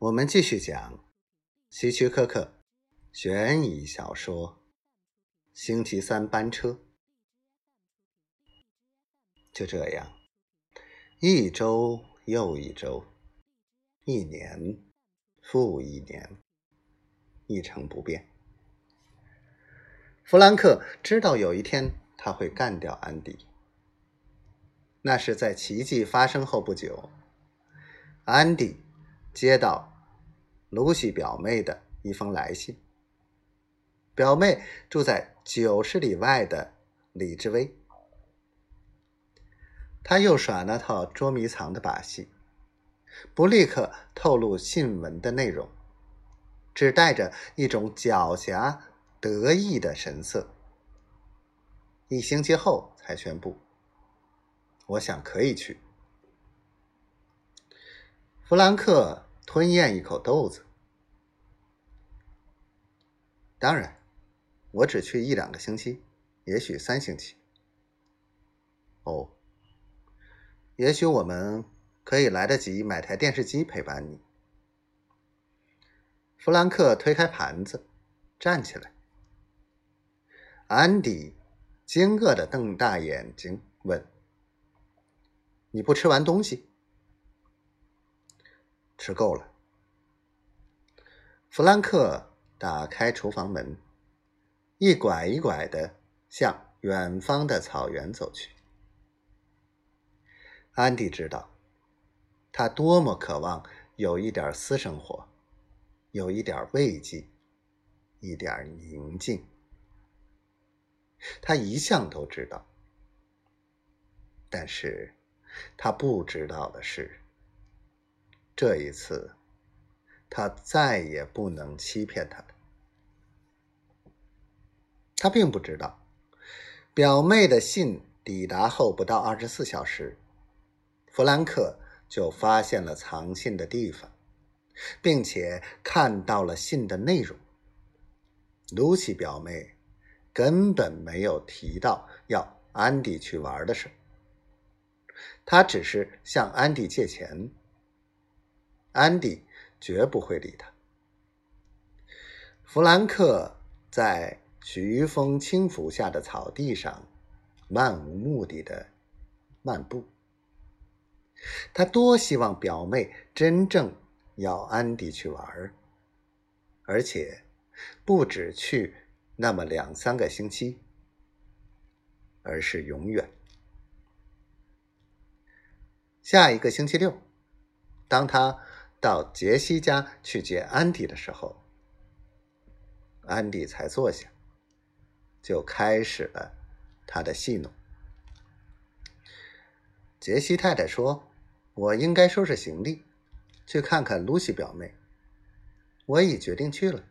我们继续讲希区柯克悬疑小说《星期三班车》。就这样，一周又一周，一年复一年，一成不变。弗兰克知道有一天他会干掉安迪，那是在奇迹发生后不久。安迪接到。露西表妹的一封来信。表妹住在九十里外的李志威，他又耍那套捉迷藏的把戏，不立刻透露信文的内容，只带着一种狡黠得意的神色。一星期后才宣布：“我想可以去。”弗兰克。吞咽一口豆子。当然，我只去一两个星期，也许三星期。哦，也许我们可以来得及买台电视机陪伴你。弗兰克推开盘子，站起来。安迪惊愕的瞪大眼睛问：“你不吃完东西？”吃够了。弗兰克打开厨房门，一拐一拐的向远方的草原走去。安迪知道，他多么渴望有一点私生活，有一点慰藉，一点宁静。他一向都知道，但是他不知道的是。这一次，他再也不能欺骗他了。他并不知道，表妹的信抵达后不到二十四小时，弗兰克就发现了藏信的地方，并且看到了信的内容。露西表妹根本没有提到要安迪去玩的事，她只是向安迪借钱。安迪绝不会理他。弗兰克在徐风轻拂下的草地上漫无目的的漫步。他多希望表妹真正要安迪去玩，而且不只去那么两三个星期，而是永远。下一个星期六，当他。到杰西家去接安迪的时候，安迪才坐下，就开始了他的戏弄。杰西太太说：“我应该收拾行李，去看看露西表妹。我已决定去了。”